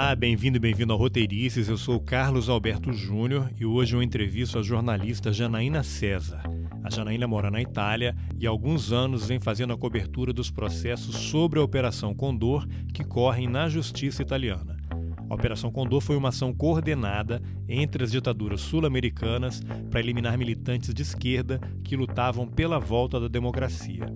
Olá, bem-vindo e bem-vindo ao Roteirices. Eu sou Carlos Alberto Júnior e hoje eu entrevisto a jornalista Janaína César. A Janaína mora na Itália e há alguns anos vem fazendo a cobertura dos processos sobre a Operação Condor que correm na justiça italiana. A Operação Condor foi uma ação coordenada entre as ditaduras sul-americanas para eliminar militantes de esquerda que lutavam pela volta da democracia.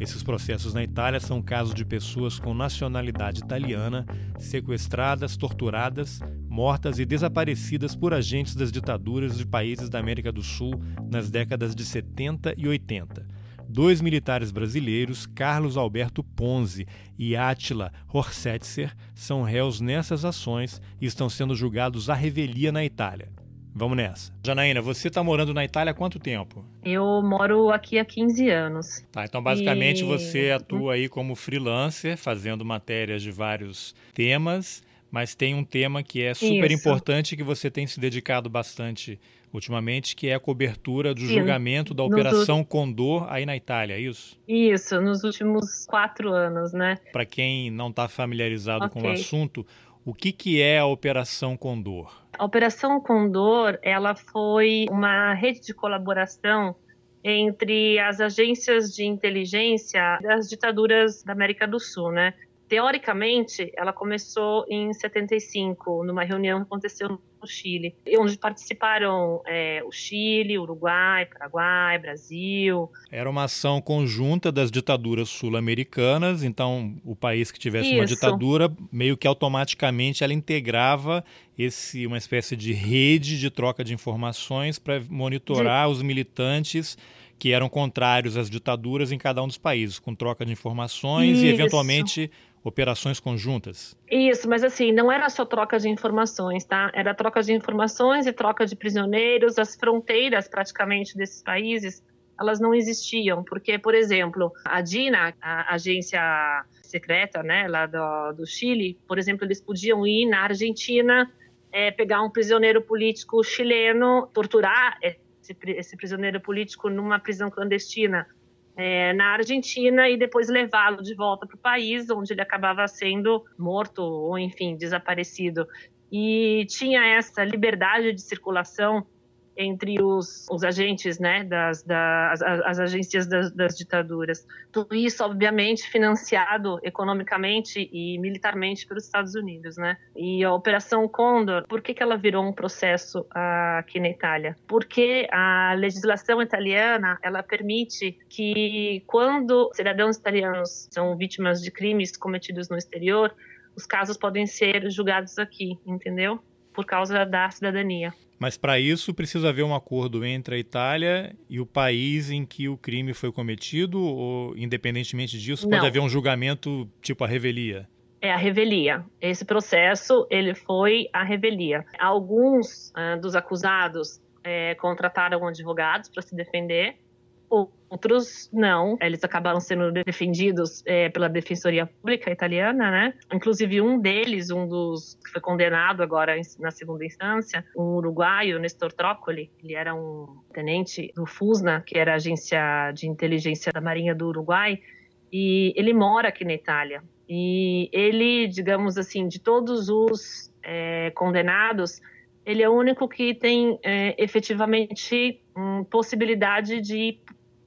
Esses processos na Itália são casos de pessoas com nacionalidade italiana sequestradas, torturadas, mortas e desaparecidas por agentes das ditaduras de países da América do Sul nas décadas de 70 e 80. Dois militares brasileiros, Carlos Alberto Ponzi e Átila Horsetzer, são réus nessas ações e estão sendo julgados à revelia na Itália. Vamos nessa. Janaína, você está morando na Itália há quanto tempo? Eu moro aqui há 15 anos. Tá, então basicamente e... você atua aí como freelancer, fazendo matérias de vários temas, mas tem um tema que é super Isso. importante que você tem se dedicado bastante ultimamente, que é a cobertura do Sim. julgamento da Operação Condor aí na Itália, é isso? Isso, nos últimos quatro anos, né? Para quem não está familiarizado okay. com o assunto, o que, que é a Operação Condor? A Operação Condor, ela foi uma rede de colaboração entre as agências de inteligência das ditaduras da América do Sul, né? Teoricamente, ela começou em 75, numa reunião que aconteceu no Chile, onde participaram é, o Chile, Uruguai, Paraguai, Brasil. Era uma ação conjunta das ditaduras sul-americanas, então o país que tivesse Isso. uma ditadura, meio que automaticamente ela integrava esse uma espécie de rede de troca de informações para monitorar de... os militantes que eram contrários às ditaduras em cada um dos países, com troca de informações Isso. e eventualmente operações conjuntas? Isso, mas assim, não era só troca de informações, tá? Era troca de informações e troca de prisioneiros. As fronteiras, praticamente, desses países, elas não existiam, porque, por exemplo, a DINA, a agência secreta, né, lá do, do Chile, por exemplo, eles podiam ir na Argentina, é, pegar um prisioneiro político chileno, torturar esse, esse prisioneiro político numa prisão clandestina é, na Argentina e depois levá-lo de volta para o país, onde ele acabava sendo morto ou, enfim, desaparecido. E tinha essa liberdade de circulação entre os, os agentes, né, das, das as, as agências das, das, ditaduras. Tudo isso, obviamente, financiado economicamente e militarmente pelos Estados Unidos, né? E a Operação Condor, por que, que ela virou um processo aqui na Itália? Porque a legislação italiana, ela permite que quando cidadãos italianos são vítimas de crimes cometidos no exterior, os casos podem ser julgados aqui, entendeu? Por causa da cidadania. Mas para isso precisa haver um acordo entre a Itália e o país em que o crime foi cometido, ou independentemente disso, pode Não. haver um julgamento tipo a revelia? É a revelia. Esse processo ele foi a revelia. Alguns uh, dos acusados é, contrataram advogados para se defender Outros não, eles acabaram sendo defendidos é, pela Defensoria Pública italiana, né? Inclusive um deles, um dos que foi condenado agora na segunda instância, um uruguaio, Nestor Trócoli, ele era um tenente do FUSNA, que era a agência de inteligência da Marinha do Uruguai, e ele mora aqui na Itália. E ele, digamos assim, de todos os é, condenados, ele é o único que tem é, efetivamente hum, possibilidade de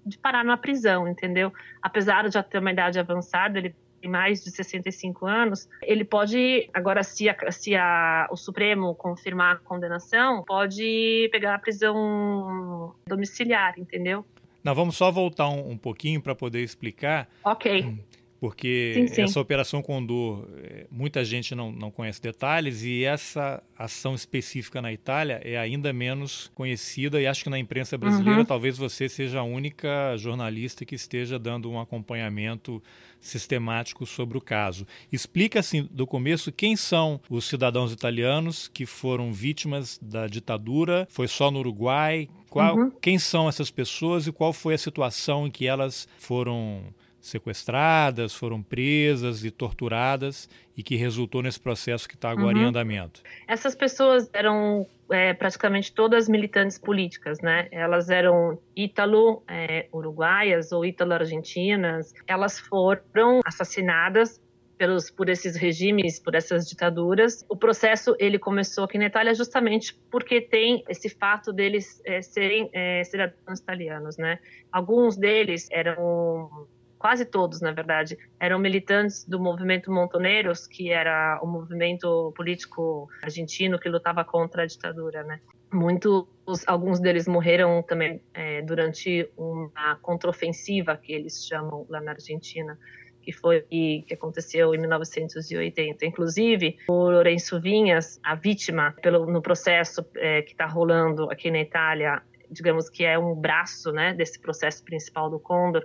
de parar numa prisão, entendeu? Apesar de já ter uma idade avançada, ele tem mais de 65 anos, ele pode, agora se, a, se a, o Supremo confirmar a condenação, pode pegar a prisão domiciliar, entendeu? Não, vamos só voltar um, um pouquinho para poder explicar. Ok porque sim, sim. essa Operação Condor, eh, muita gente não, não conhece detalhes e essa ação específica na Itália é ainda menos conhecida e acho que na imprensa brasileira uhum. talvez você seja a única jornalista que esteja dando um acompanhamento sistemático sobre o caso. Explica assim do começo quem são os cidadãos italianos que foram vítimas da ditadura, foi só no Uruguai, qual, uhum. quem são essas pessoas e qual foi a situação em que elas foram sequestradas, foram presas e torturadas e que resultou nesse processo que está agora uhum. em andamento. Essas pessoas eram é, praticamente todas militantes políticas, né? Elas eram ítalo-uruguaias é, ou ítalo-argentinas. Elas foram assassinadas pelos, por esses regimes, por essas ditaduras. O processo ele começou aqui na Itália justamente porque tem esse fato deles é, serem é, cidadãos italianos, né? Alguns deles eram quase todos, na verdade, eram militantes do movimento Montoneiros, que era o movimento político argentino que lutava contra a ditadura, né? Muitos, alguns deles morreram também é, durante uma contraofensiva que eles chamam lá na Argentina, que foi que aconteceu em 1980. Inclusive, o Lourenço Vinhas, a vítima pelo, no processo é, que está rolando aqui na Itália, digamos que é um braço né, desse processo principal do Condor,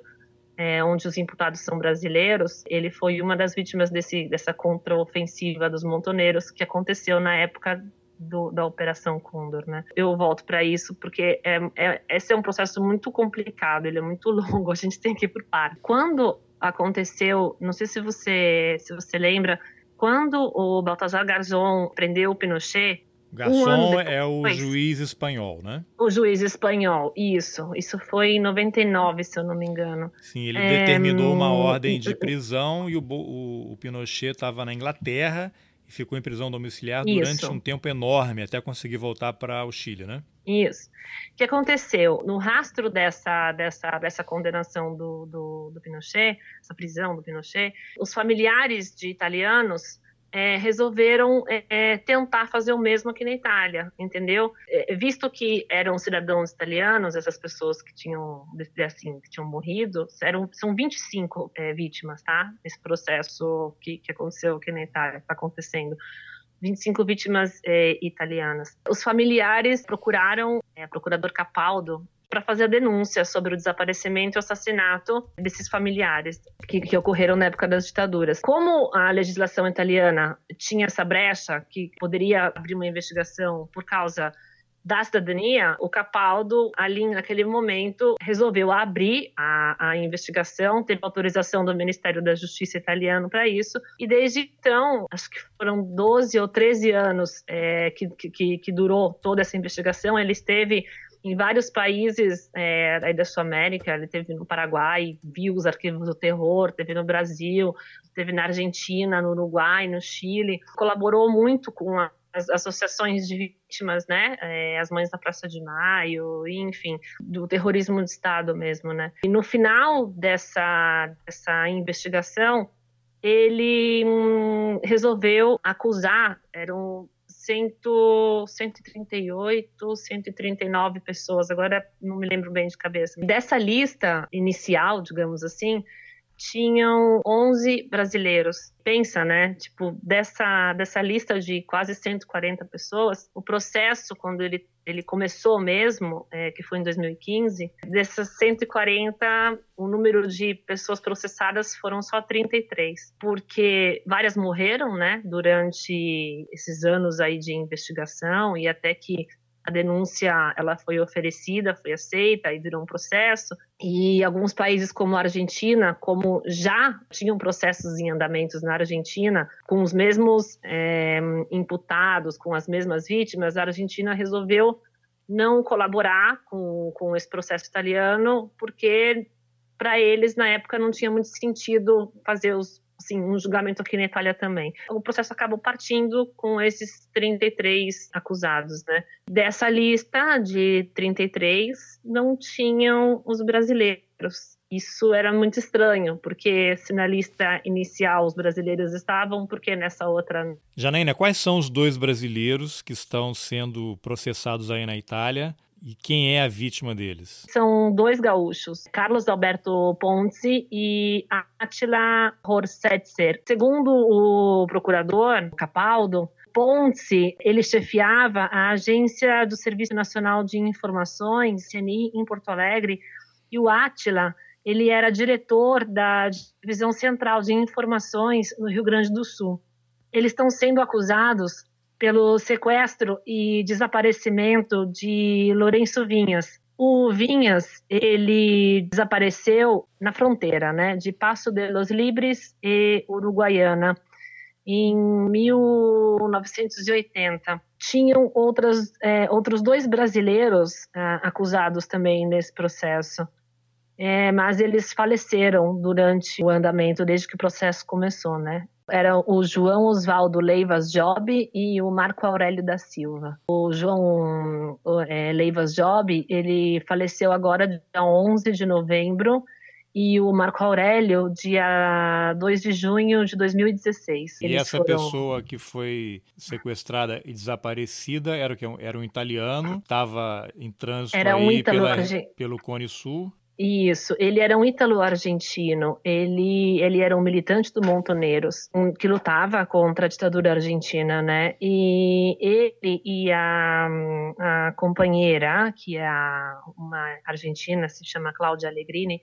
é, onde os imputados são brasileiros, ele foi uma das vítimas desse, dessa contraofensiva dos montoneiros que aconteceu na época do, da Operação Condor, né? Eu volto para isso porque é, é, esse é um processo muito complicado, ele é muito longo, a gente tem que ir por par. Quando aconteceu, não sei se você se você lembra, quando o Baltazar Garzón prendeu o Pinochet, Garçom um é o juiz espanhol, né? O juiz espanhol, isso. Isso foi em 99, se eu não me engano. Sim, ele é... determinou uma ordem de prisão e o, o, o Pinochet estava na Inglaterra e ficou em prisão domiciliar durante Isso. um tempo enorme, até conseguir voltar para o Chile, né? Isso. O que aconteceu? No rastro dessa, dessa, dessa condenação do, do, do Pinochet, essa prisão do Pinochet, os familiares de italianos é, resolveram é, é, tentar fazer o mesmo aqui na Itália, entendeu? É, visto que eram cidadãos italianos, essas pessoas que tinham, assim, que tinham morrido, eram, são 25 é, vítimas, tá? Esse processo que, que aconteceu aqui na Itália, está acontecendo. 25 vítimas é, italianas. Os familiares procuraram, é, procurador Capaldo, para fazer a denúncia sobre o desaparecimento e o assassinato desses familiares que, que, ocorreram na época das ditaduras. Como a legislação italiana tinha essa brecha que poderia abrir uma investigação por causa da cidadania, o Capaldo, ali naquele momento, resolveu abrir a, a investigação, teve autorização do Ministério da Justiça italiano para isso, e desde então, acho que foram 12 ou 13 anos é, que, que, que durou toda essa investigação, ele esteve em vários países é, aí da Sul-América, ele teve no Paraguai, viu os arquivos do terror, teve no Brasil, teve na Argentina, no Uruguai, no Chile, colaborou muito com a, as associações de vítimas, né, é, as mães da Praça de Maio, enfim, do terrorismo de Estado mesmo, né. E no final dessa, dessa investigação, ele hum, resolveu acusar, eram 138, 139 pessoas, agora não me lembro bem de cabeça. Dessa lista inicial, digamos assim, tinham 11 brasileiros. Pensa, né? Tipo, dessa, dessa lista de quase 140 pessoas, o processo, quando ele, ele começou mesmo, é, que foi em 2015, dessas 140, o número de pessoas processadas foram só 33, porque várias morreram, né, durante esses anos aí de investigação e até que a denúncia ela foi oferecida, foi aceita e virou um processo. E alguns países como a Argentina, como já tinham processos em andamentos na Argentina, com os mesmos é, imputados, com as mesmas vítimas, a Argentina resolveu não colaborar com, com esse processo italiano, porque para eles, na época, não tinha muito sentido fazer os assim, um julgamento aqui na Itália também. O processo acabou partindo com esses 33 acusados, né? Dessa lista de 33, não tinham os brasileiros. Isso era muito estranho, porque se na lista inicial os brasileiros estavam, porque nessa outra. Janaína, quais são os dois brasileiros que estão sendo processados aí na Itália? E quem é a vítima deles? São dois gaúchos, Carlos Alberto Ponce e Attila Horsetzer. Segundo o procurador Capaldo, Ponce, ele chefiava a agência do Serviço Nacional de Informações, CNI, em Porto Alegre, e o Attila, ele era diretor da Divisão Central de Informações no Rio Grande do Sul. Eles estão sendo acusados pelo sequestro e desaparecimento de Lourenço Vinhas. O Vinhas, ele desapareceu na fronteira, né, de Passo de los Libres e Uruguaiana em 1980. Tinham outras, é, outros dois brasileiros é, acusados também nesse processo, é, mas eles faleceram durante o andamento, desde que o processo começou, né? Eram o João Oswaldo Leivas Job e o Marco Aurélio da Silva. O João é, Leivas Job, ele faleceu agora dia 11 de novembro e o Marco Aurélio, dia 2 de junho de 2016. E essa foram... pessoa que foi sequestrada e desaparecida era, era um italiano, estava em trânsito era um aí pela, pelo Cone Sul. Isso, ele era um ítalo-argentino, ele, ele era um militante do Montoneiros, um, que lutava contra a ditadura argentina, né? E ele e a, a companheira, que é uma argentina, se chama Cláudia Allegrini,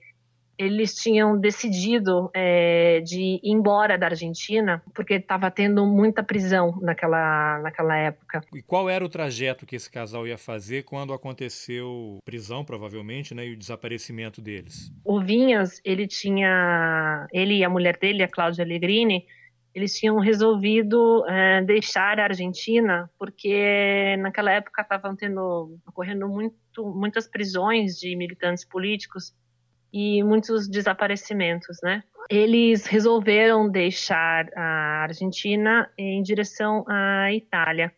eles tinham decidido é, de ir embora da Argentina porque estava tendo muita prisão naquela, naquela época. E qual era o trajeto que esse casal ia fazer quando aconteceu prisão, provavelmente, né, e o desaparecimento deles? O Vinhas, ele tinha, ele e a mulher dele, a Cláudia Allegrini, eles tinham resolvido é, deixar a Argentina porque naquela época estavam tendo ocorrendo muito, muitas prisões de militantes políticos e muitos desaparecimentos, né? Eles resolveram deixar a Argentina em direção à Itália.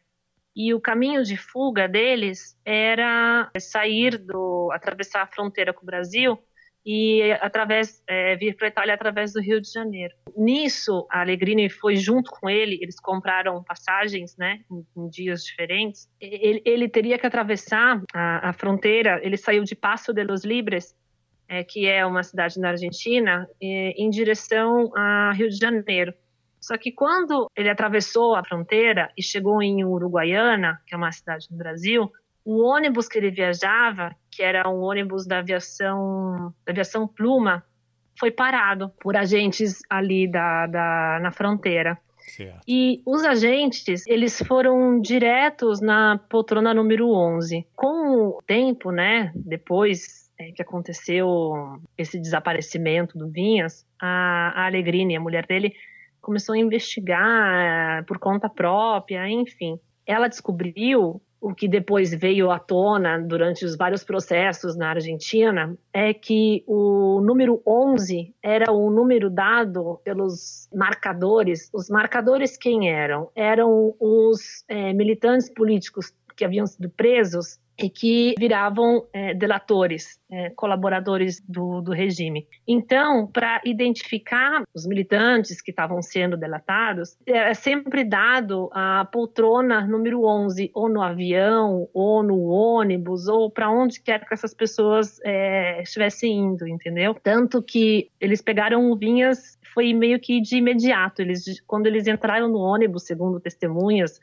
E o caminho de fuga deles era sair do, atravessar a fronteira com o Brasil e através é, vir para a Itália através do Rio de Janeiro. Nisso, a Allegrini foi junto com ele. Eles compraram passagens, né, em, em dias diferentes. Ele, ele, teria que atravessar a, a, fronteira. Ele saiu de Passo de los Libres é, que é uma cidade na Argentina, é, em direção a Rio de Janeiro. Só que quando ele atravessou a fronteira e chegou em Uruguaiana, que é uma cidade no Brasil, o ônibus que ele viajava, que era um ônibus da aviação, da aviação Pluma, foi parado por agentes ali da, da na fronteira. Certo. E os agentes, eles foram diretos na poltrona número 11. Com o tempo, né, depois é, que aconteceu esse desaparecimento do Vinhas, a, a Alegrini, a mulher dele, começou a investigar por conta própria, enfim. Ela descobriu o que depois veio à tona durante os vários processos na Argentina é que o número 11 era o número dado pelos marcadores. Os marcadores quem eram? Eram os é, militantes políticos que haviam sido presos e que viravam é, delatores, é, colaboradores do, do, regime. Então, para identificar os militantes que estavam sendo delatados, é sempre dado a poltrona número 11, ou no avião, ou no ônibus, ou para onde quer que essas pessoas é, estivessem indo, entendeu? Tanto que eles pegaram Vinhas, foi meio que de imediato. Eles, quando eles entraram no ônibus, segundo testemunhas,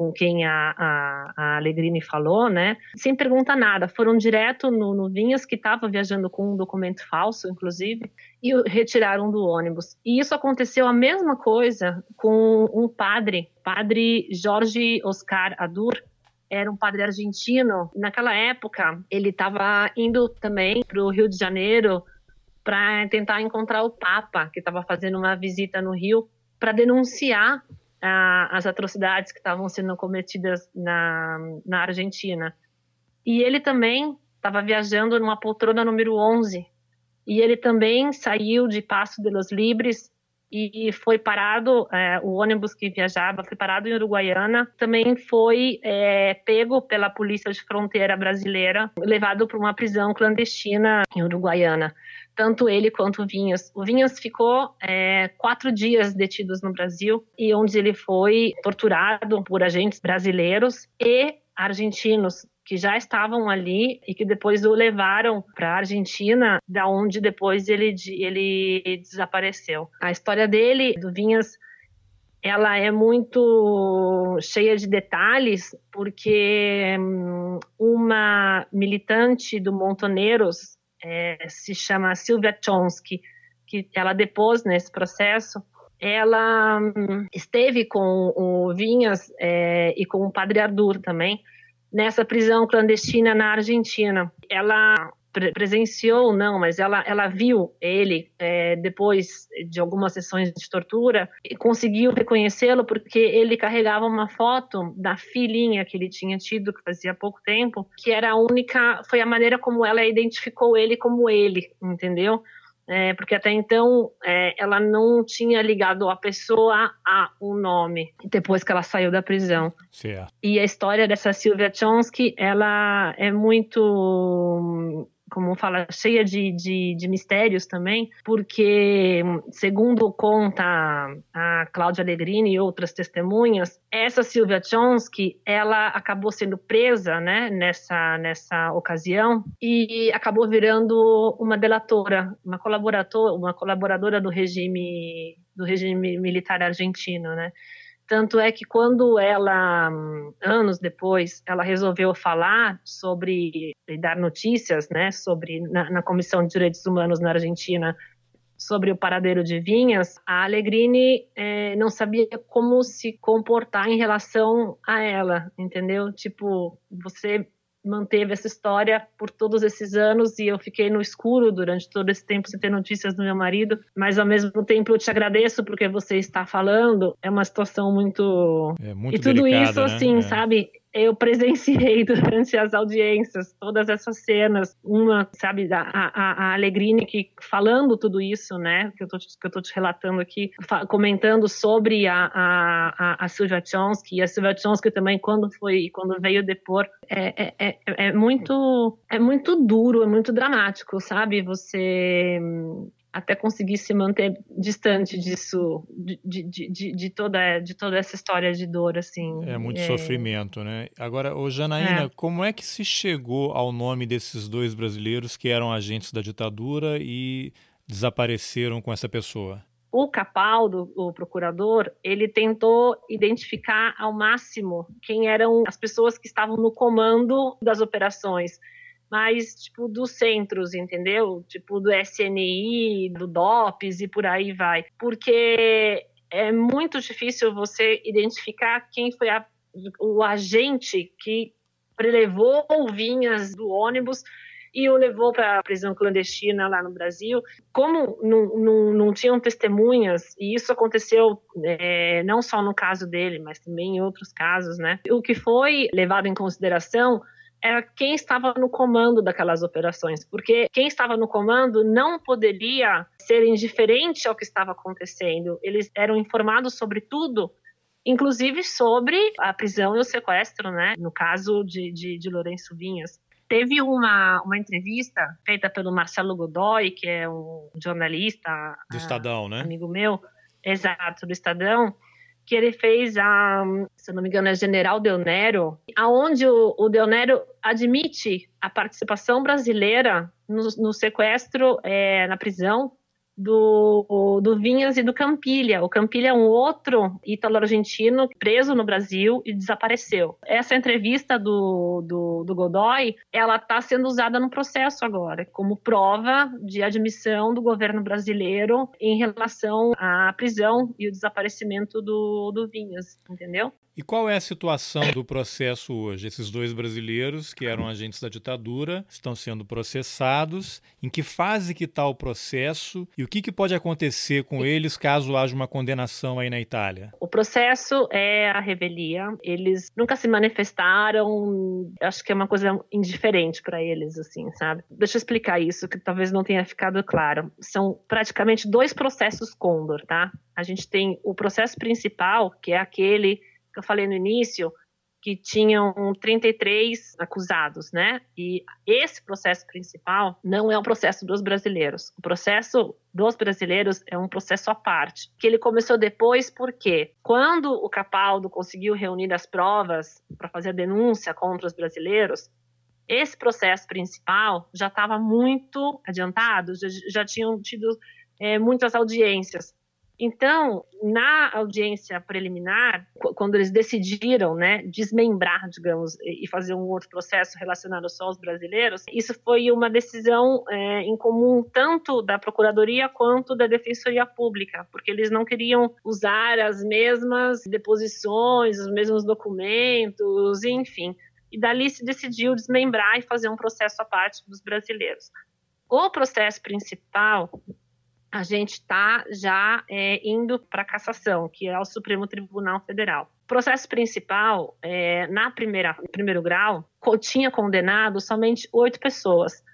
com quem a, a, a Alegrini falou, né? Sem perguntar nada, foram direto no, no Vinhas, que estava viajando com um documento falso, inclusive, e o retiraram do ônibus. E isso aconteceu a mesma coisa com um padre, padre Jorge Oscar Adur, era um padre argentino. Naquela época, ele estava indo também para o Rio de Janeiro para tentar encontrar o Papa, que estava fazendo uma visita no Rio, para denunciar as atrocidades que estavam sendo cometidas na, na Argentina. E ele também estava viajando numa poltrona número 11. E ele também saiu de Passo de los Libres e foi parado, é, o ônibus que viajava foi parado em Uruguaiana, também foi é, pego pela polícia de fronteira brasileira, levado para uma prisão clandestina em Uruguaiana. Tanto ele quanto o Vinhas. O Vinhas ficou é, quatro dias detidos no Brasil e onde ele foi torturado por agentes brasileiros e argentinos que já estavam ali e que depois o levaram para a Argentina, da onde depois ele, ele desapareceu. A história dele, do Vinhas, ela é muito cheia de detalhes, porque hum, uma militante do Montoneiros, é, se chama Silvia Chonsky, que ela depois nesse processo, ela hum, esteve com o Vinhas é, e com o Padre Ardur também nessa prisão clandestina na Argentina. Ela presenciou não, mas ela, ela viu ele é, depois de algumas sessões de tortura e conseguiu reconhecê-lo porque ele carregava uma foto da filhinha que ele tinha tido que fazia pouco tempo, que era a única, foi a maneira como ela identificou ele como ele, entendeu? É, porque até então é, ela não tinha ligado a pessoa a um nome, depois que ela saiu da prisão. Certo. E a história dessa Sylvia Chomsky, ela é muito como fala, cheia de, de, de, mistérios também, porque, segundo conta a Cláudia Allegrini e outras testemunhas, essa Silvia Chomsky, ela acabou sendo presa, né, nessa, nessa ocasião e acabou virando uma delatora, uma colaboradora, uma colaboradora do regime do regime militar argentino, né? Tanto é que quando ela, anos depois, ela resolveu falar sobre, dar notícias, né, sobre, na, na Comissão de Direitos Humanos na Argentina, sobre o paradeiro de Vinhas, a Alegrini é, não sabia como se comportar em relação a ela, entendeu? Tipo, você manteve essa história por todos esses anos e eu fiquei no escuro durante todo esse tempo sem ter notícias do meu marido, mas ao mesmo tempo eu te agradeço porque você está falando. É uma situação muito é muito e tudo delicada, isso né? assim, é. sabe? Eu presenciei durante as audiências todas essas cenas, uma, sabe, a, a, a Alegrini que falando tudo isso, né, que eu tô, que eu tô te relatando aqui, comentando sobre a, a, a, Silvia Chomsky, e a Silvia Chomsky também, quando foi, quando veio depor, é, é, é, é muito, é muito duro, é muito dramático, sabe, você até conseguir se manter distante disso, de, de, de, de, toda, de toda essa história de dor, assim. É muito é... sofrimento, né? Agora, ô Janaína, é. como é que se chegou ao nome desses dois brasileiros que eram agentes da ditadura e desapareceram com essa pessoa? O Capaldo, o procurador, ele tentou identificar ao máximo quem eram as pessoas que estavam no comando das operações mas tipo dos centros, entendeu? Tipo do SNI, do DOPS e por aí vai. Porque é muito difícil você identificar quem foi a, o agente que prelevou vinhas do ônibus e o levou para a prisão clandestina lá no Brasil. Como não, não, não tinham testemunhas, e isso aconteceu é, não só no caso dele, mas também em outros casos, né? O que foi levado em consideração era quem estava no comando daquelas operações, porque quem estava no comando não poderia ser indiferente ao que estava acontecendo. Eles eram informados sobre tudo, inclusive sobre a prisão e o sequestro, né? No caso de, de, de Lourenço Vinhas. Teve uma, uma entrevista feita pelo Marcelo Godoy, que é um jornalista. Do Estadão, né? Amigo meu, exato, do Estadão que ele fez a, se não me engano, é General Del Nero, aonde o, o Del Nero admite a participação brasileira no, no sequestro é, na prisão do, do Vinhas e do Campilha. O Campilha é um outro ítalo-argentino preso no Brasil e desapareceu. Essa entrevista do, do, do Godoy, ela está sendo usada no processo agora, como prova de admissão do governo brasileiro em relação à prisão e o desaparecimento do, do Vinhas, entendeu? E qual é a situação do processo hoje? Esses dois brasileiros, que eram agentes da ditadura, estão sendo processados. Em que fase que está o processo? E o que, que pode acontecer com eles caso haja uma condenação aí na Itália? O processo é a revelia. Eles nunca se manifestaram. Acho que é uma coisa indiferente para eles, assim, sabe? Deixa eu explicar isso, que talvez não tenha ficado claro. São praticamente dois processos Condor, tá? A gente tem o processo principal, que é aquele que eu falei no início, que tinham 33 acusados, né? E esse processo principal não é o processo dos brasileiros. O processo dos brasileiros é um processo à parte, que ele começou depois porque quando o Capaldo conseguiu reunir as provas para fazer a denúncia contra os brasileiros, esse processo principal já estava muito adiantado, já, já tinham tido é, muitas audiências. Então, na audiência preliminar, quando eles decidiram né, desmembrar, digamos, e fazer um outro processo relacionado só aos brasileiros, isso foi uma decisão é, em comum tanto da Procuradoria quanto da Defensoria Pública, porque eles não queriam usar as mesmas deposições, os mesmos documentos, enfim. E dali se decidiu desmembrar e fazer um processo à parte dos brasileiros. O processo principal a gente está já é, indo para a cassação, que é o Supremo Tribunal Federal. O processo principal, é, na primeira, no primeiro grau, tinha condenado somente oito pessoas.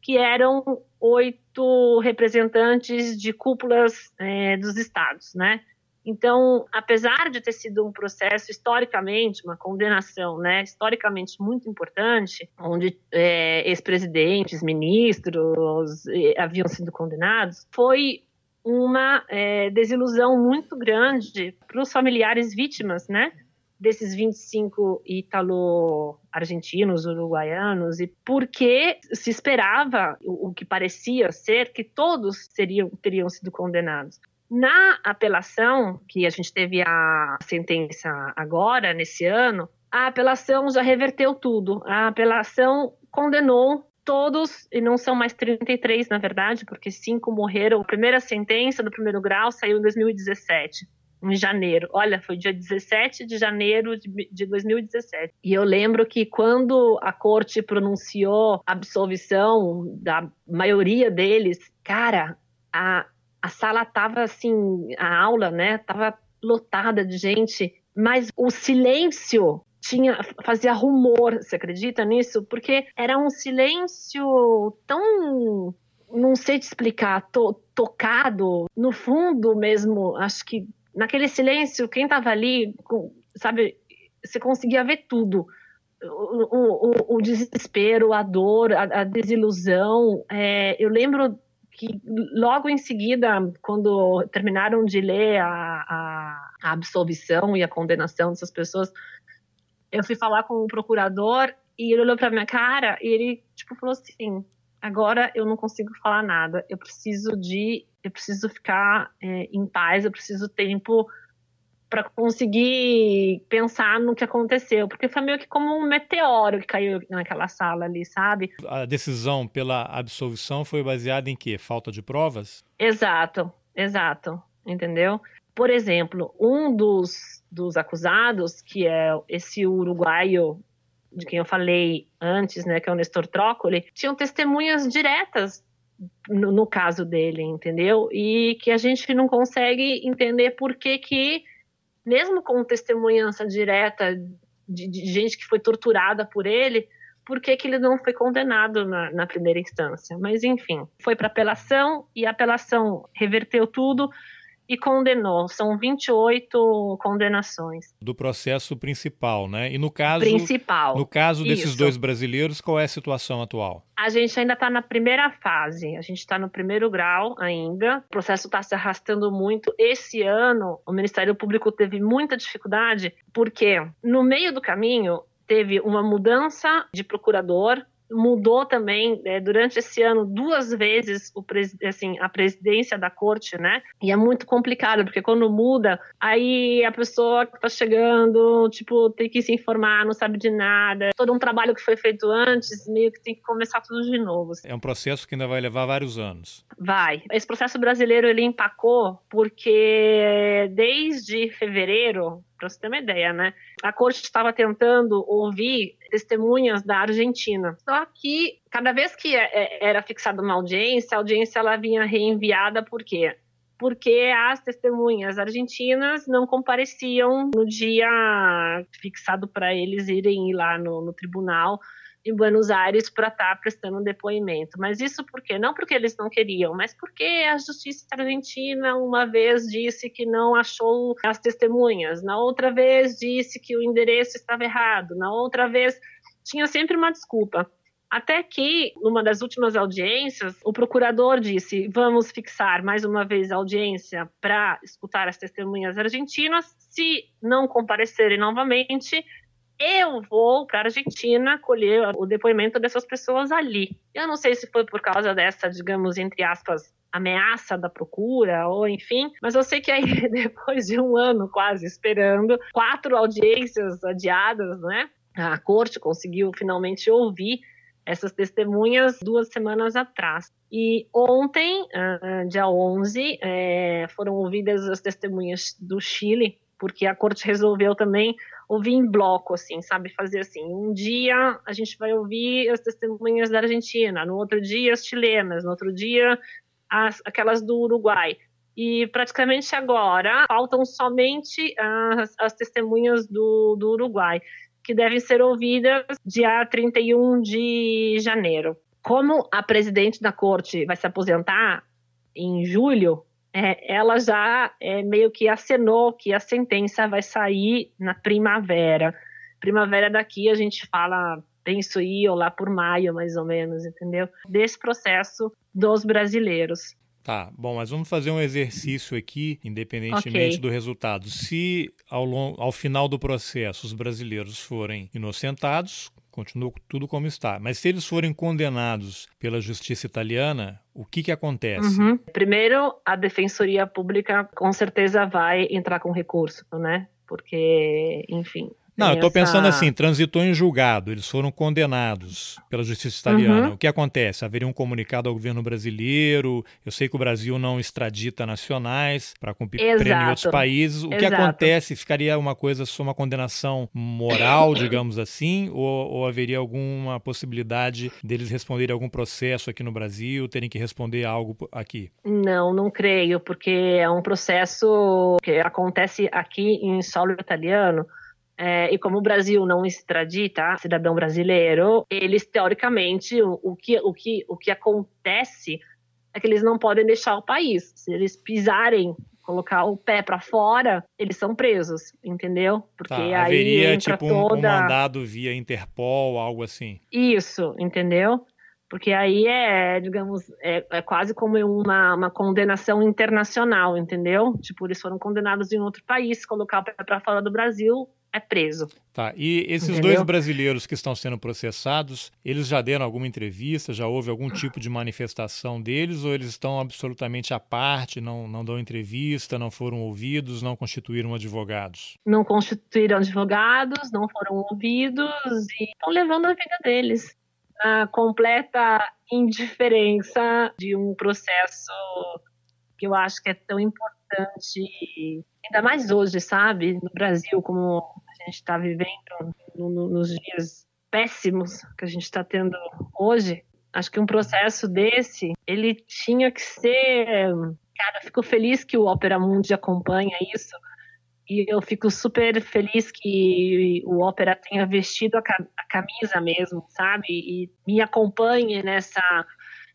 que eram oito representantes de cúpulas é, dos estados, né? Então, apesar de ter sido um processo historicamente, uma condenação, né, historicamente muito importante, onde é, ex-presidentes, ministros é, haviam sido condenados, foi uma é, desilusão muito grande para os familiares vítimas, né, desses 25 italo-argentinos, uruguaianos, e porque se esperava, o, o, que parecia ser, que todos seriam, teriam sido condenados. Na apelação, que a gente teve a sentença agora, nesse ano, a apelação já reverteu tudo. A apelação condenou todos, e não são mais 33, na verdade, porque cinco morreram. A primeira sentença do primeiro grau saiu em 2017 em janeiro. Olha, foi dia 17 de janeiro de, 2017. E eu lembro que quando a corte pronunciou a absolvição da maioria deles, cara, a, a sala tava assim, a aula, né, tava lotada de gente, mas o silêncio tinha fazia rumor, você acredita nisso? Porque era um silêncio tão não sei te explicar, to, tocado, no fundo mesmo, acho que naquele silêncio, quem estava ali, sabe, você conseguia ver tudo. O, o, o desespero, a dor, a, a desilusão. É, eu lembro que logo em seguida, quando terminaram de ler a, a, a absolvição e a condenação dessas pessoas, eu fui falar com o procurador e ele olhou para minha cara e ele tipo falou assim: agora eu não consigo falar nada, eu preciso de eu preciso ficar é, em paz, eu preciso tempo para conseguir pensar no que aconteceu, porque foi meio que como um meteoro que caiu naquela sala ali, sabe? A decisão pela absolvição foi baseada em quê? Falta de provas? Exato, exato, entendeu? Por exemplo, um dos, dos acusados, que é esse uruguaio de quem eu falei antes, né, que é o Nestor Trócoli, tinham testemunhas diretas no, no, caso dele, entendeu? E que a gente não consegue entender por que que, mesmo com testemunhança direta de, de gente que foi torturada por ele, por que, que ele não foi condenado na, na primeira instância? Mas, enfim, foi para apelação e a apelação reverteu tudo e condenou. São 28 condenações. Do processo principal, né? E no caso. Principal. No caso desses Isso. dois brasileiros, qual é a situação atual? A gente ainda está na primeira fase, a gente está no primeiro grau ainda. O processo está se arrastando muito. Esse ano, o Ministério Público teve muita dificuldade, porque no meio do caminho teve uma mudança de procurador mudou também é, durante esse ano duas vezes o assim, a presidência da corte, né? E é muito complicado, porque quando muda, aí a pessoa que tá chegando, tipo, tem que se informar, não sabe de nada. Todo um trabalho que foi feito antes, meio que tem que começar tudo de novo. É um processo que ainda vai levar vários anos. Vai. Esse processo brasileiro, ele empacou porque desde fevereiro, para você ter uma ideia, né? A corte estava tentando ouvir testemunhas da Argentina. Só que cada vez que é, é, era fixada uma audiência, a audiência ela vinha reenviada por quê? Porque as testemunhas argentinas não compareciam no dia fixado para eles irem lá no, no tribunal em Buenos Aires para estar tá prestando um depoimento. Mas isso por quê? Não porque eles não queriam, mas porque a justiça argentina uma vez disse que não achou as testemunhas, na outra vez disse que o endereço estava errado, na outra vez tinha sempre uma desculpa. Até que, numa das últimas audiências, o procurador disse: vamos fixar mais uma vez a audiência para escutar as testemunhas argentinas. Se não comparecerem novamente, eu vou para a Argentina colher o depoimento dessas pessoas ali. Eu não sei se foi por causa dessa, digamos, entre aspas, ameaça da procura, ou enfim, mas eu sei que aí, depois de um ano quase esperando, quatro audiências adiadas, né? A corte conseguiu finalmente ouvir essas testemunhas duas semanas atrás. E ontem, uh, dia 11, é, foram ouvidas as testemunhas do Chile, porque a corte resolveu também ouvir em bloco, assim, sabe? Fazer assim, um dia a gente vai ouvir as testemunhas da Argentina, no outro dia as chilenas, no outro dia as, aquelas do Uruguai. E praticamente agora faltam somente as, as testemunhas do, do Uruguai, que devem ser ouvidas dia 31 de janeiro como a presidente da corte vai se aposentar em julho, é, ela já é, meio que acenou que a sentença vai sair na primavera. Primavera daqui a gente fala, penso ir ou lá por maio, mais ou menos, entendeu? Desse processo dos brasileiros. Tá, bom, mas vamos fazer um exercício aqui, independentemente okay. do resultado. Se ao, long, ao final do processo os brasileiros forem inocentados, continua tudo como está. Mas se eles forem condenados pela justiça italiana, o que, que acontece? Uhum. Primeiro, a Defensoria Pública com certeza vai entrar com recurso, né? Porque, enfim, não, eu estou pensando assim, transitou em julgado, eles foram condenados pela justiça italiana. Uhum. O que acontece? Haveria um comunicado ao governo brasileiro, eu sei que o Brasil não extradita nacionais para cumprir pena em outros países. O Exato. que acontece? Ficaria uma coisa só uma condenação moral, digamos assim, ou, ou haveria alguma possibilidade deles responderem algum processo aqui no Brasil, terem que responder algo aqui? Não, não creio, porque é um processo que acontece aqui em solo italiano, é, e como o Brasil não extradita cidadão brasileiro, eles teoricamente o, o, que, o, que, o que acontece é que eles não podem deixar o país. Se eles pisarem colocar o pé para fora, eles são presos, entendeu? Porque tá, aí haveria tipo um, toda... um mandado via Interpol, algo assim. Isso, entendeu? Porque aí é, digamos, é, é quase como uma, uma, condenação internacional, entendeu? Tipo, eles foram condenados em outro país, colocar o pé para fora do Brasil, é preso. Tá, e esses Entendeu? dois brasileiros que estão sendo processados, eles já deram alguma entrevista, já houve algum tipo de manifestação deles, ou eles estão absolutamente à parte, não, não dão entrevista, não foram ouvidos, não constituíram advogados? Não constituíram advogados, não foram ouvidos e estão levando a vida deles. Na completa indiferença de um processo que eu acho que é tão importante ainda mais hoje, sabe? No Brasil, como a gente está vivendo no, no, nos dias péssimos que a gente está tendo hoje, acho que um processo desse, ele tinha que ser... Cara, eu fico feliz que o Opera Mundi acompanha isso, e eu fico super feliz que o Opera tenha vestido a camisa mesmo, sabe? E me acompanhe nessa,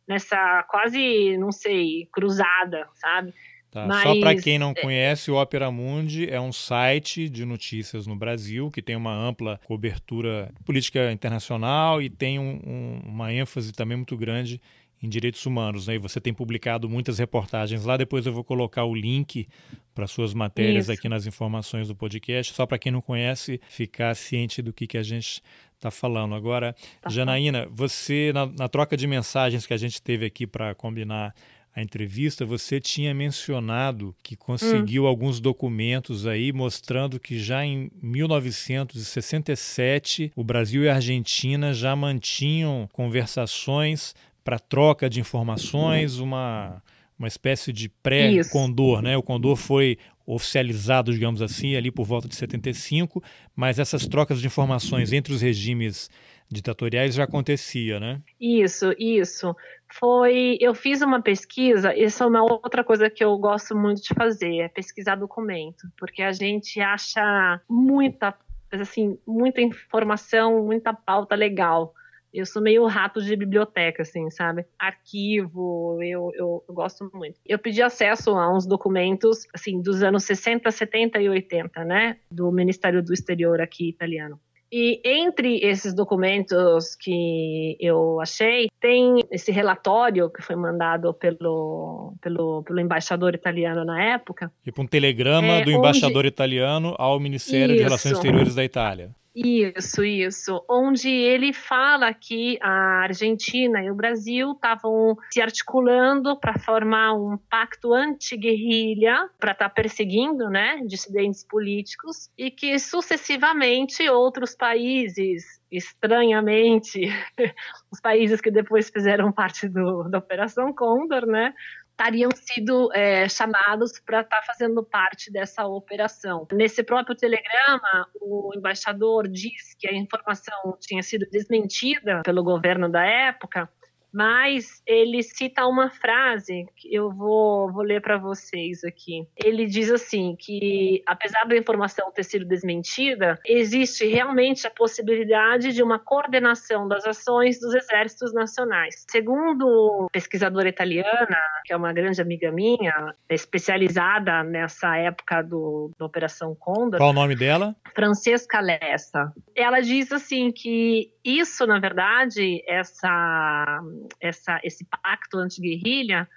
nessa quase, não sei, cruzada, sabe? Tá? Mas... Só para quem não é, conhece, o Opera Mundi é um site de notícias no Brasil que tem uma ampla cobertura política internacional e tem um, um, uma ênfase também muito grande em direitos humanos. Né? E você tem publicado muitas reportagens lá. Depois eu vou colocar o link para suas matérias Isso. aqui nas informações do podcast, só para quem não conhece ficar ciente do que, que a gente está falando. Agora, tá Janaína, você, na, na troca de mensagens que a gente teve aqui para combinar a entrevista, você tinha mencionado que conseguiu hum. alguns documentos aí mostrando que já em 1967 o Brasil e a Argentina já mantinham conversações para troca de informações, uma, uma espécie de pré-condor, né? O condor foi oficializado, digamos assim, ali por volta de 75, mas essas trocas de informações entre os regimes ditatoriais já acontecia, né? Isso, isso. Foi, eu fiz uma pesquisa, isso é uma outra coisa que eu gosto muito de fazer, é pesquisar documento, porque a gente acha muita, assim, muita informação, muita pauta legal. Eu sou meio rato de biblioteca, assim, sabe? Arquivo, eu, eu, eu, gosto muito. Eu pedi acesso a uns documentos, assim, dos anos 60, 70 e 80, né? Do Ministério do Exterior aqui italiano. E entre esses documentos que eu achei, tem esse relatório que foi mandado pelo, pelo, pelo embaixador italiano na época. Tipo um telegrama é, do embaixador onde... italiano ao Ministério Isso. de Relações Exteriores da Itália. Isso, isso. Onde ele fala que a Argentina e o Brasil estavam se articulando para formar um pacto anti-guerrilha para estar tá perseguindo né, dissidentes políticos e que sucessivamente outros países, estranhamente, os países que depois fizeram parte do, da Operação Condor, né, estariam sido é, chamados para estar tá fazendo parte dessa operação. Nesse próprio telegrama, o embaixador diz que a informação tinha sido desmentida pelo governo da época mas ele cita uma frase que eu vou, vou ler para vocês aqui. Ele diz assim que apesar da informação ter sido desmentida, existe realmente a possibilidade de uma coordenação das ações dos exércitos nacionais. Segundo pesquisadora italiana, que é uma grande amiga minha, especializada nessa época do, da Operação Condor. Qual o nome dela? Francesca Lessa. Ela diz assim que isso, na verdade, essa essa, esse pacto anti-guerrilha,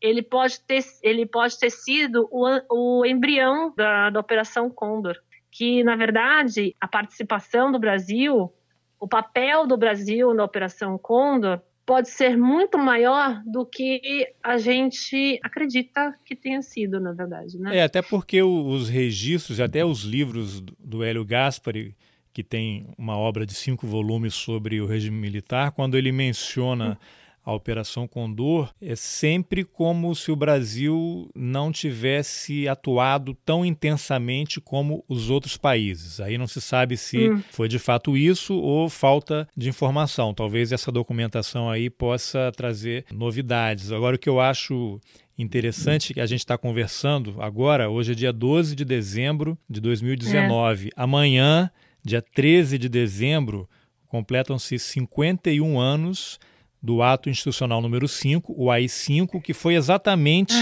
ele pode ter, ele pode ter sido o, o embrião da, da Operação Condor, que, na verdade, a participação do Brasil, o papel do Brasil na Operação Condor, pode ser muito maior do que a gente acredita que tenha sido, na verdade. Né? É, até porque os registros, até os livros do Hélio Gaspari, que tem uma obra de cinco volumes sobre o regime militar, quando ele menciona. Hum a Operação Condor, é sempre como se o Brasil não tivesse atuado tão intensamente como os outros países. Aí não se sabe se hum. foi de fato isso ou falta de informação. Talvez essa documentação aí possa trazer novidades. Agora, o que eu acho interessante que a gente está conversando agora, hoje é dia 12 de dezembro de 2019. É. Amanhã, dia 13 de dezembro, completam-se 51 anos do ato institucional número 5, o AI-5, que foi exatamente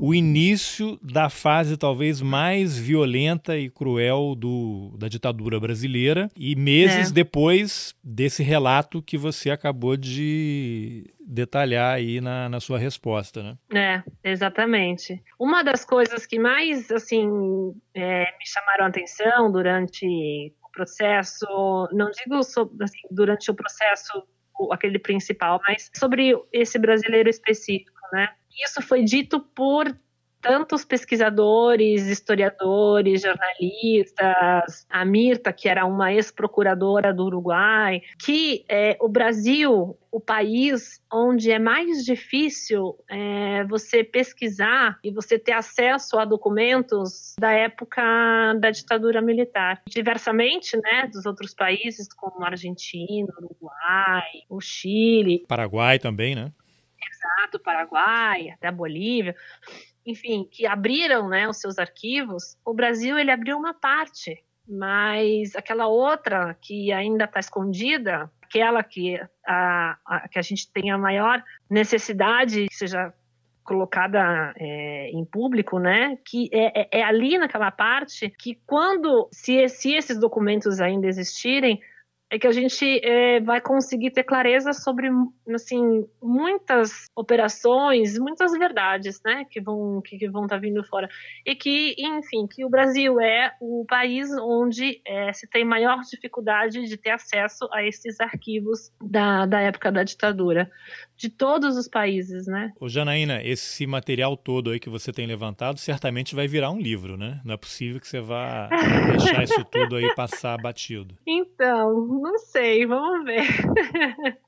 o início da fase talvez mais violenta e cruel do, da ditadura brasileira e meses é. depois desse relato que você acabou de detalhar aí na, na sua resposta, né? É, exatamente. Uma das coisas que mais, assim, é, me chamaram a atenção durante processo, não digo sobre, assim, durante o processo aquele principal, mas sobre esse brasileiro específico, né? Isso foi dito por tantos pesquisadores, historiadores, jornalistas, a Mirta, que era uma ex-procuradora do Uruguai, que é, o Brasil, o país onde é mais difícil é, você pesquisar e você ter acesso a documentos da época da ditadura militar. Diversamente, né, dos outros países como Argentina, Uruguai, o Chile. Paraguai também, né? Exato, Paraguai, até a Bolívia enfim, que abriram né, os seus arquivos, o Brasil ele abriu uma parte, mas aquela outra que ainda está escondida, aquela que a, a, que a gente tem a maior necessidade que seja colocada é, em público, né? Que é, é, é, ali naquela parte que quando se, se esses documentos ainda existirem, é que a gente é, vai conseguir ter clareza sobre assim muitas operações, muitas verdades, né, que vão que, que vão estar tá vindo fora. E que, enfim, que o Brasil é o país onde é, se tem maior dificuldade de ter acesso a esses arquivos da, da época da ditadura de todos os países, né? Ô Janaína, esse material todo aí que você tem levantado certamente vai virar um livro, né? Não é possível que você vá deixar isso tudo aí passar batido. Então, não sei, vamos ver.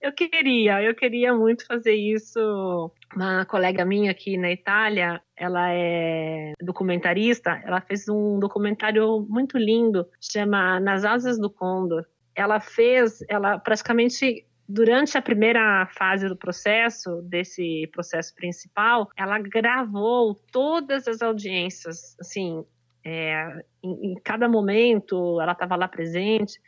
eu queria, eu queria muito fazer isso. Uma colega minha aqui na Itália, ela é documentarista, ela fez um documentário muito lindo, chama Nas Asas do Condor. Ela fez, ela praticamente durante a primeira fase do processo, desse processo principal, ela gravou todas as audiências, assim, é, em, em, cada momento ela estava lá presente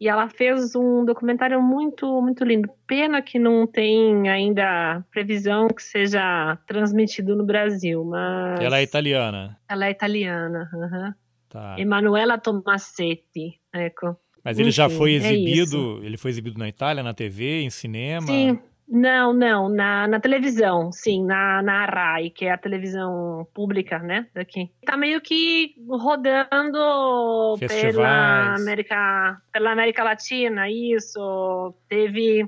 e ela fez um documentário muito muito lindo. Pena que não tem ainda previsão que seja transmitido no Brasil, mas ela é italiana. Ela é italiana. Uhum. Tá. Emanuela Tomassetti, ecco. Mas ele Enfim, já foi é exibido, é ele foi exibido na Itália, na TV, em cinema? Sim, não, não, na, na televisão, sim, na, na RAI, que é a televisão pública, né, daqui. Tá meio que rodando Festivais. pela América, pela América Latina, isso. Teve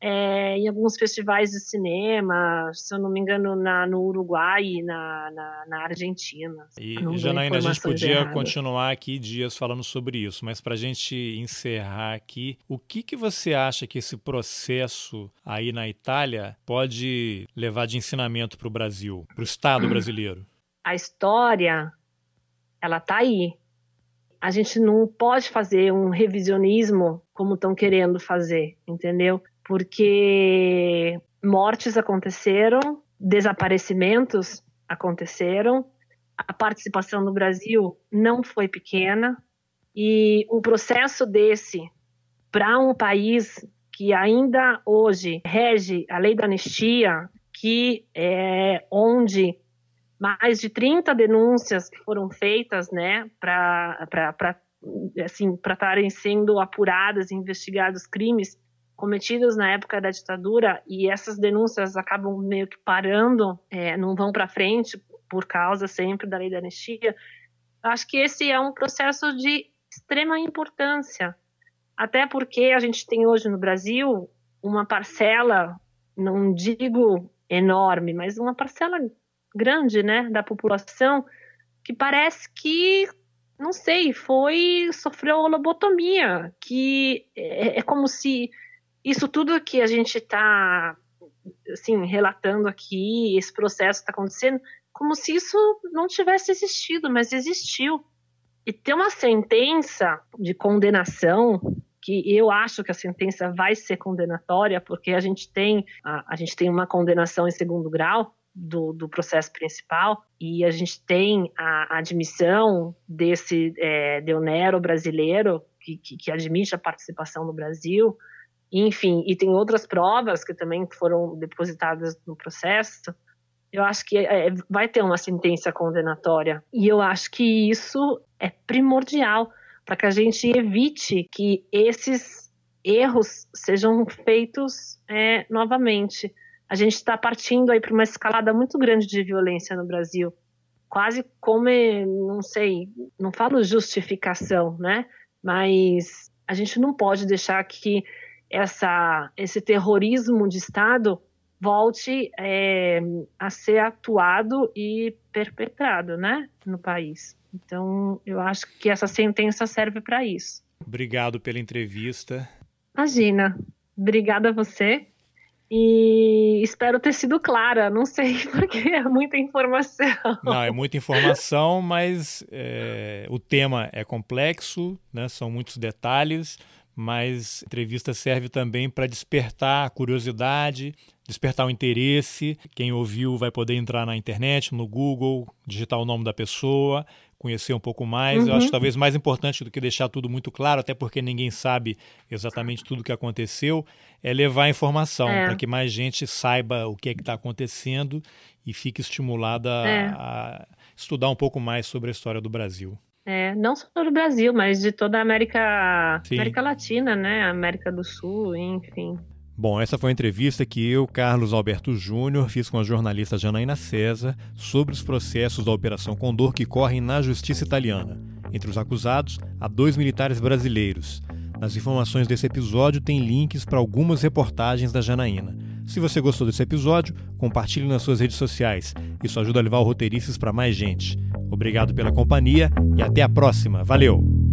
é, em alguns festivais de cinema, se eu não me engano, na, no Uruguai e na, na, na Argentina. E, Janaína, a gente podia erradas. continuar aqui dias falando sobre isso, mas para a gente encerrar aqui, o que, que você acha que esse processo aí na Itália pode levar de ensinamento para o Brasil, para o Estado brasileiro? A história, ela está aí. A gente não pode fazer um revisionismo como estão querendo fazer, entendeu? Porque mortes aconteceram, desaparecimentos aconteceram, a participação no Brasil não foi pequena e o processo desse para um país que ainda hoje rege a lei da anistia, que é onde mais de 30 denúncias foram feitas, né, para assim, para estarem sendo apuradas, investigados crimes cometidos na época da ditadura e essas denúncias acabam meio que parando, é, não vão para frente por causa sempre da lei da anistia. Acho que esse é um processo de extrema importância, até porque a gente tem hoje no Brasil uma parcela, não digo enorme, mas uma parcela grande, né, da população que parece que não sei, foi sofreu lobotomia, que é, é como se isso tudo que a gente está assim relatando aqui, esse processo está acontecendo, como se isso não tivesse existido, mas existiu. E tem uma sentença de condenação que eu acho que a sentença vai ser condenatória, porque a gente tem a, a gente tem uma condenação em segundo grau, do, do, processo principal e a gente tem a, admissão desse é, Deonero brasileiro que, que, que, admite a participação no Brasil, enfim, e tem outras provas que também foram depositadas no processo. Eu acho que é, vai ter uma sentença condenatória e eu acho que isso é primordial para que a gente evite que esses erros sejam feitos é, novamente a gente está partindo aí para uma escalada muito grande de violência no Brasil. Quase como, não sei, não falo justificação, né? Mas a gente não pode deixar que essa, esse terrorismo de Estado volte é, a ser atuado e perpetrado, né, no país. Então, eu acho que essa sentença serve para isso. Obrigado pela entrevista. Imagina. Obrigada a você. E espero ter sido clara, não sei, porque é muita informação. Não, é muita informação, mas é, o tema é complexo, né? são muitos detalhes, mas a entrevista serve também para despertar a curiosidade, despertar o interesse. Quem ouviu vai poder entrar na internet, no Google, digitar o nome da pessoa conhecer um pouco mais. Uhum. Eu acho talvez mais importante do que deixar tudo muito claro, até porque ninguém sabe exatamente tudo o que aconteceu, é levar a informação é. para que mais gente saiba o que é que está acontecendo e fique estimulada é. a estudar um pouco mais sobre a história do Brasil. É, não só do Brasil, mas de toda a América, América Latina, né? América do Sul, enfim. Bom, essa foi a entrevista que eu, Carlos Alberto Júnior, fiz com a jornalista Janaína César sobre os processos da Operação Condor que correm na justiça italiana. Entre os acusados, há dois militares brasileiros. Nas informações desse episódio tem links para algumas reportagens da Janaína. Se você gostou desse episódio, compartilhe nas suas redes sociais. Isso ajuda a levar o Roteirices para mais gente. Obrigado pela companhia e até a próxima. Valeu!